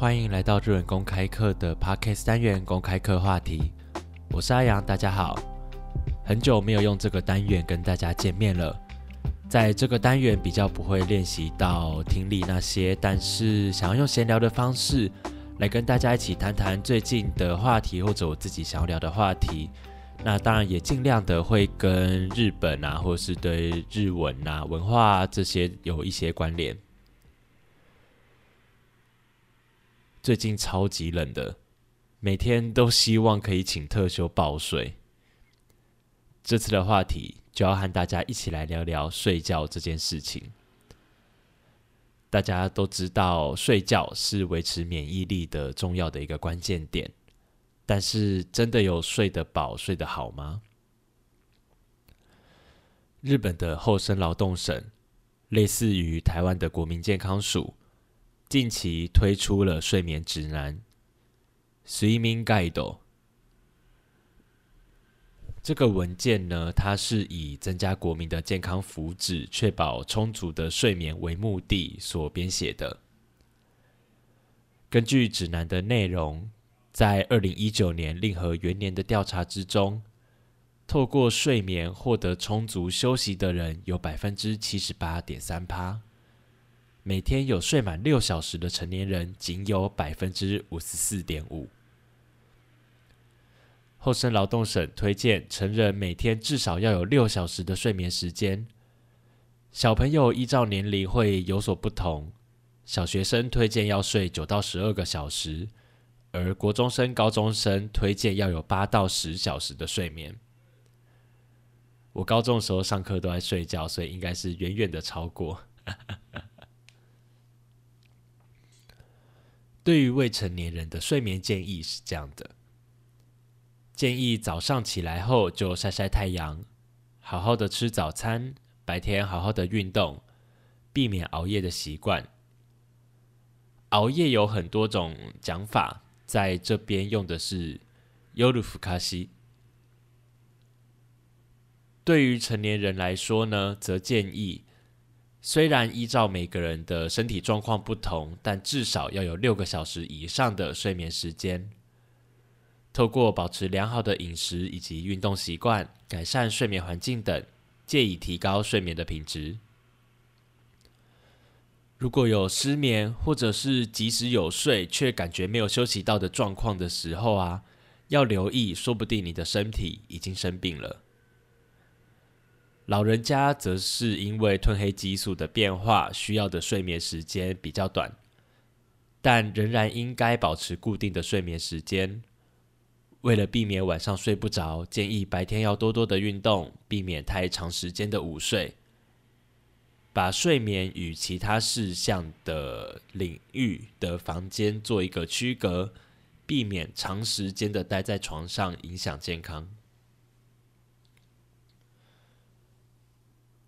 欢迎来到日文公开课的 Podcast 单元公开课话题。我是阿阳，大家好。很久没有用这个单元跟大家见面了。在这个单元比较不会练习到听力那些，但是想要用闲聊的方式来跟大家一起谈谈最近的话题，或者我自己想要聊的话题。那当然也尽量的会跟日本啊，或是对日文啊、文化这些有一些关联。最近超级冷的，每天都希望可以请特休报睡。这次的话题就要和大家一起来聊聊睡觉这件事情。大家都知道，睡觉是维持免疫力的重要的一个关键点，但是真的有睡得饱、睡得好吗？日本的厚生劳动省，类似于台湾的国民健康署。近期推出了睡眠指南，Swimming Guide。这个文件呢，它是以增加国民的健康福祉、确保充足的睡眠为目的所编写的。根据指南的内容，在二零一九年令和元年的调查之中，透过睡眠获得充足休息的人有百分之七十八点三趴。每天有睡满六小时的成年人仅有百分之五十四点五。厚生劳动省推荐成人每天至少要有六小时的睡眠时间，小朋友依照年龄会有所不同。小学生推荐要睡九到十二个小时，而国中生、高中生推荐要有八到十小时的睡眠。我高中的时候上课都在睡觉，所以应该是远远的超过。对于未成年人的睡眠建议是这样的：建议早上起来后就晒晒太阳，好好的吃早餐，白天好好的运动，避免熬夜的习惯。熬夜有很多种讲法，在这边用的是尤鲁夫卡西。对于成年人来说呢，则建议。虽然依照每个人的身体状况不同，但至少要有六个小时以上的睡眠时间。透过保持良好的饮食以及运动习惯，改善睡眠环境等，借以提高睡眠的品质。如果有失眠或者是即使有睡却感觉没有休息到的状况的时候啊，要留意，说不定你的身体已经生病了。老人家则是因为褪黑激素的变化，需要的睡眠时间比较短，但仍然应该保持固定的睡眠时间。为了避免晚上睡不着，建议白天要多多的运动，避免太长时间的午睡。把睡眠与其他事项的领域的房间做一个区隔，避免长时间的待在床上影响健康。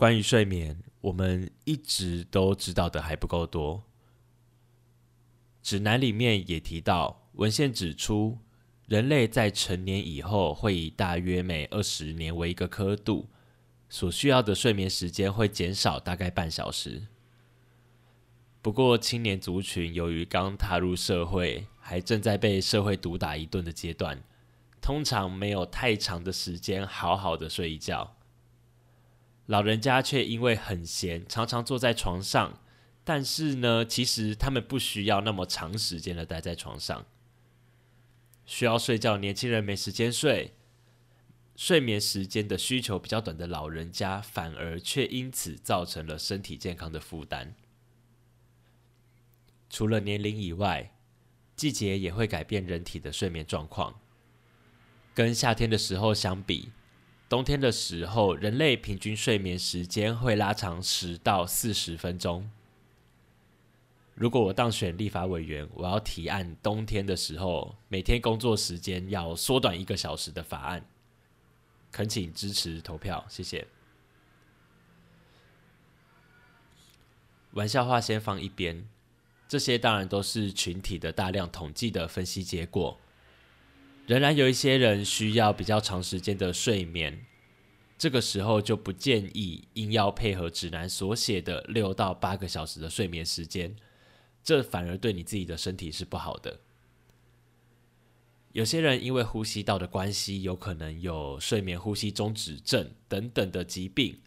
关于睡眠，我们一直都知道的还不够多。指南里面也提到，文献指出，人类在成年以后会以大约每二十年为一个刻度，所需要的睡眠时间会减少大概半小时。不过，青年族群由于刚踏入社会，还正在被社会毒打一顿的阶段，通常没有太长的时间好好的睡一觉。老人家却因为很闲，常常坐在床上。但是呢，其实他们不需要那么长时间的待在床上。需要睡觉，年轻人没时间睡，睡眠时间的需求比较短的老人家，反而却因此造成了身体健康的负担。除了年龄以外，季节也会改变人体的睡眠状况。跟夏天的时候相比。冬天的时候，人类平均睡眠时间会拉长十到四十分钟。如果我当选立法委员，我要提案冬天的时候每天工作时间要缩短一个小时的法案，恳请支持投票，谢谢。玩笑话先放一边，这些当然都是群体的大量统计的分析结果。仍然有一些人需要比较长时间的睡眠，这个时候就不建议硬要配合指南所写的六到八个小时的睡眠时间，这反而对你自己的身体是不好的。有些人因为呼吸道的关系，有可能有睡眠呼吸中止症等等的疾病，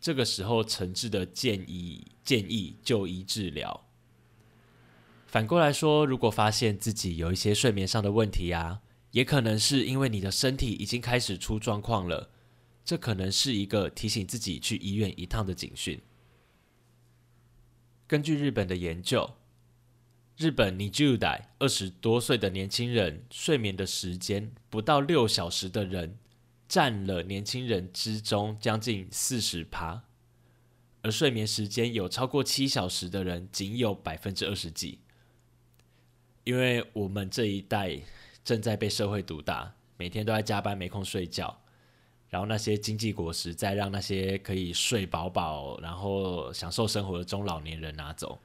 这个时候诚挚的建议建议就医治疗。反过来说，如果发现自己有一些睡眠上的问题啊，也可能是因为你的身体已经开始出状况了，这可能是一个提醒自己去医院一趟的警讯。根据日本的研究，日本尼就代二十多岁的年轻人睡眠的时间不到六小时的人，占了年轻人之中将近四十趴，而睡眠时间有超过七小时的人仅有百分之二十几。因为我们这一代正在被社会毒打，每天都在加班，没空睡觉。然后那些经济果实再让那些可以睡饱饱，然后享受生活的中老年人拿走。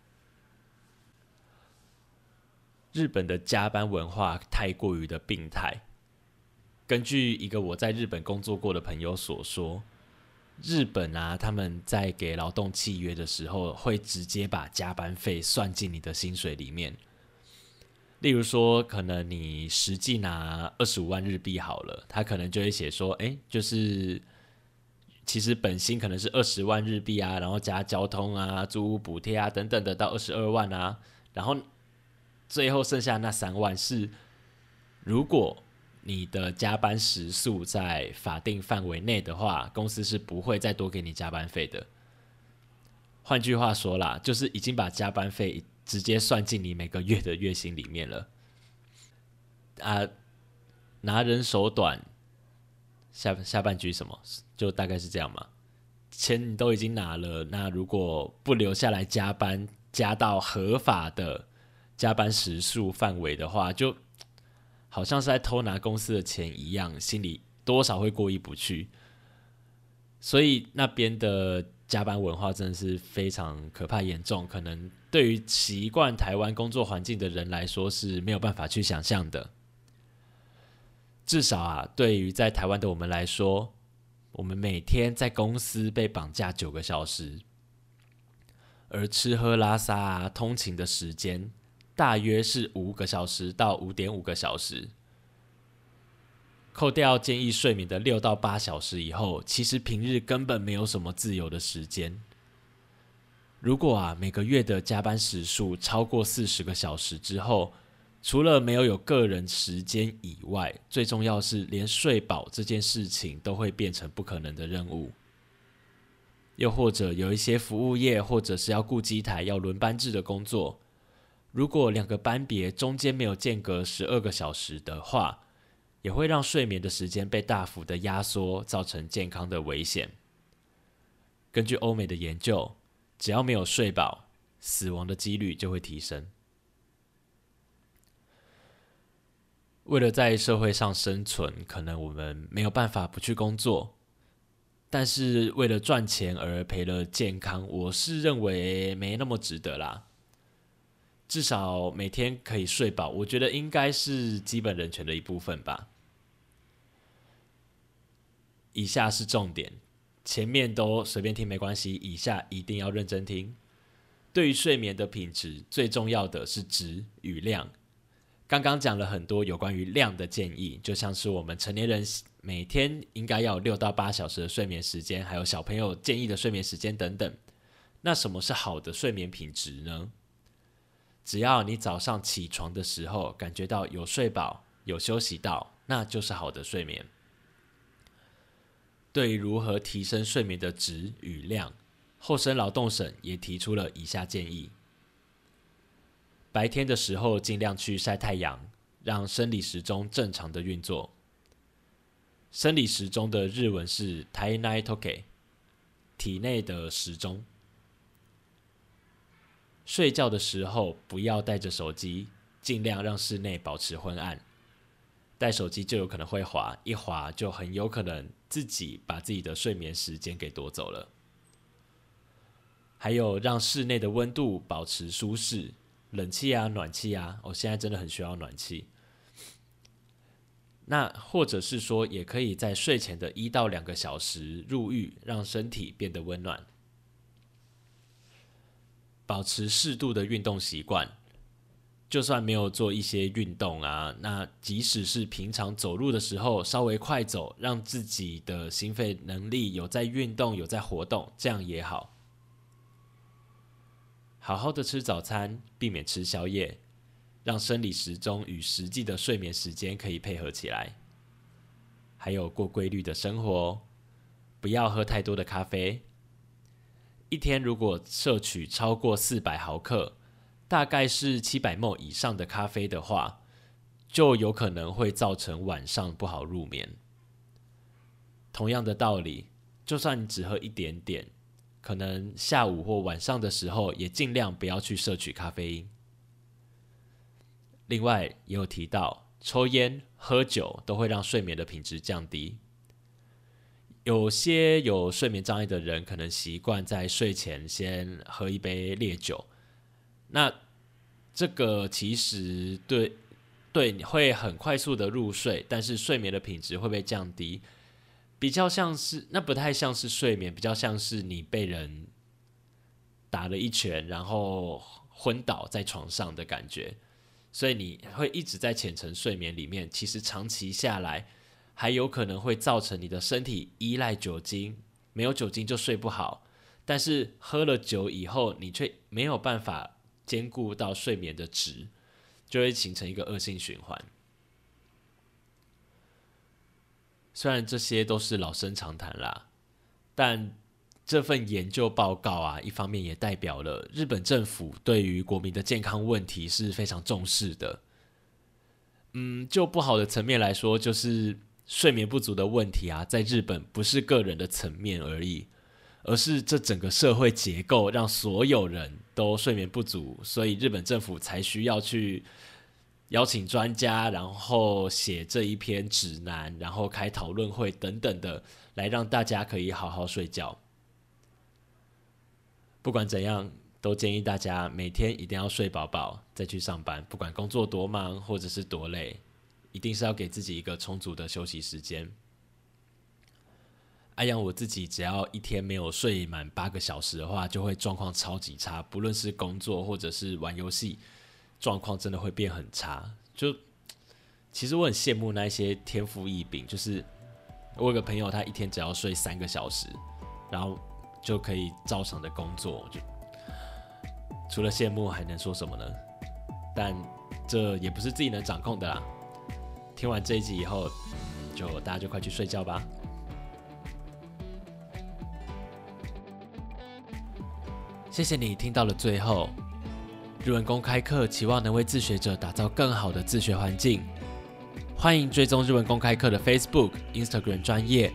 日本的加班文化太过于的病态。根据一个我在日本工作过的朋友所说，日本啊，他们在给劳动契约的时候，会直接把加班费算进你的薪水里面。例如说，可能你实际拿二十五万日币好了，他可能就会写说，哎，就是其实本薪可能是二十万日币啊，然后加交通啊、租屋补贴啊等等的到二十二万啊，然后最后剩下那三万是，如果你的加班时数在法定范围内的话，公司是不会再多给你加班费的。换句话说啦，就是已经把加班费。直接算进你每个月的月薪里面了，啊，拿人手短，下下半句什么，就大概是这样嘛。钱你都已经拿了，那如果不留下来加班，加到合法的加班时数范围的话，就好像是在偷拿公司的钱一样，心里多少会过意不去。所以那边的。加班文化真的是非常可怕严重，可能对于习惯台湾工作环境的人来说是没有办法去想象的。至少啊，对于在台湾的我们来说，我们每天在公司被绑架九个小时，而吃喝拉撒啊、通勤的时间大约是五个小时到五点五个小时。扣掉建议睡眠的六到八小时以后，其实平日根本没有什么自由的时间。如果啊每个月的加班时数超过四十个小时之后，除了没有有个人时间以外，最重要是连睡饱这件事情都会变成不可能的任务。又或者有一些服务业或者是要顾机台要轮班制的工作，如果两个班别中间没有间隔十二个小时的话。也会让睡眠的时间被大幅的压缩，造成健康的危险。根据欧美的研究，只要没有睡饱，死亡的几率就会提升。为了在社会上生存，可能我们没有办法不去工作，但是为了赚钱而赔了健康，我是认为没那么值得啦。至少每天可以睡饱，我觉得应该是基本人权的一部分吧。以下是重点，前面都随便听没关系，以下一定要认真听。对于睡眠的品质，最重要的是质与量。刚刚讲了很多有关于量的建议，就像是我们成年人每天应该要六到八小时的睡眠时间，还有小朋友建议的睡眠时间等等。那什么是好的睡眠品质呢？只要你早上起床的时候感觉到有睡饱、有休息到，那就是好的睡眠。对于如何提升睡眠的质与量，后生劳动省也提出了以下建议：白天的时候尽量去晒太阳，让生理时钟正常的运作。生理时钟的日文是 Tai Nai Toke，体内的时钟。睡觉的时候不要带着手机，尽量让室内保持昏暗。带手机就有可能会滑，一滑就很有可能自己把自己的睡眠时间给夺走了。还有让室内的温度保持舒适，冷气啊、暖气啊，我现在真的很需要暖气。那或者是说，也可以在睡前的一到两个小时入浴，让身体变得温暖。保持适度的运动习惯。就算没有做一些运动啊，那即使是平常走路的时候稍微快走，让自己的心肺能力有在运动、有在活动，这样也好。好好的吃早餐，避免吃宵夜，让生理时钟与实际的睡眠时间可以配合起来。还有过规律的生活，不要喝太多的咖啡。一天如果摄取超过四百毫克。大概是七百沫以上的咖啡的话，就有可能会造成晚上不好入眠。同样的道理，就算你只喝一点点，可能下午或晚上的时候也尽量不要去摄取咖啡因。另外也有提到，抽烟、喝酒都会让睡眠的品质降低。有些有睡眠障碍的人，可能习惯在睡前先喝一杯烈酒。那这个其实对对你会很快速的入睡，但是睡眠的品质会被降低，比较像是那不太像是睡眠，比较像是你被人打了一拳，然后昏倒在床上的感觉，所以你会一直在浅层睡眠里面，其实长期下来还有可能会造成你的身体依赖酒精，没有酒精就睡不好，但是喝了酒以后，你却没有办法。兼顾到睡眠的值，就会形成一个恶性循环。虽然这些都是老生常谈啦，但这份研究报告啊，一方面也代表了日本政府对于国民的健康问题是非常重视的。嗯，就不好的层面来说，就是睡眠不足的问题啊，在日本不是个人的层面而已。而是这整个社会结构让所有人都睡眠不足，所以日本政府才需要去邀请专家，然后写这一篇指南，然后开讨论会等等的，来让大家可以好好睡觉。不管怎样，都建议大家每天一定要睡饱饱再去上班，不管工作多忙或者是多累，一定是要给自己一个充足的休息时间。哎呀，我自己只要一天没有睡满八个小时的话，就会状况超级差，不论是工作或者是玩游戏，状况真的会变很差。就其实我很羡慕那些天赋异禀，就是我有个朋友，他一天只要睡三个小时，然后就可以照常的工作。就除了羡慕还能说什么呢？但这也不是自己能掌控的啦。听完这一集以后，就大家就快去睡觉吧。谢谢你听到了最后。日文公开课期望能为自学者打造更好的自学环境。欢迎追踪日文公开课的 Facebook、Instagram 专业。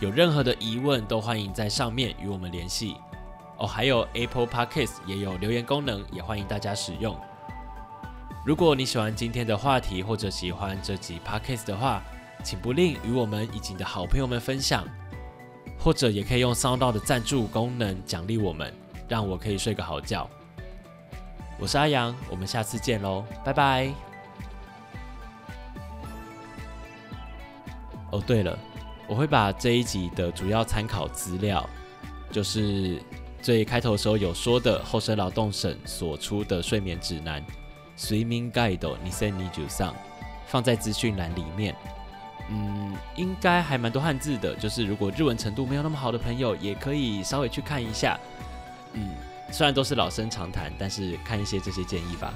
有任何的疑问都欢迎在上面与我们联系。哦，还有 Apple Podcast 也有留言功能，也欢迎大家使用。如果你喜欢今天的话题，或者喜欢这集 Podcast 的话，请不吝与我们以及你的好朋友们分享，或者也可以用 Sound 的赞助功能奖励我们。让我可以睡个好觉。我是阿阳，我们下次见喽，拜拜。哦，对了，我会把这一集的主要参考资料，就是最开头的时候有说的厚生劳动省所出的睡眠指南《随名 Guide》你在你九上，放在资讯栏里面。嗯，应该还蛮多汉字的，就是如果日文程度没有那么好的朋友，也可以稍微去看一下。嗯，虽然都是老生常谈，但是看一些这些建议吧。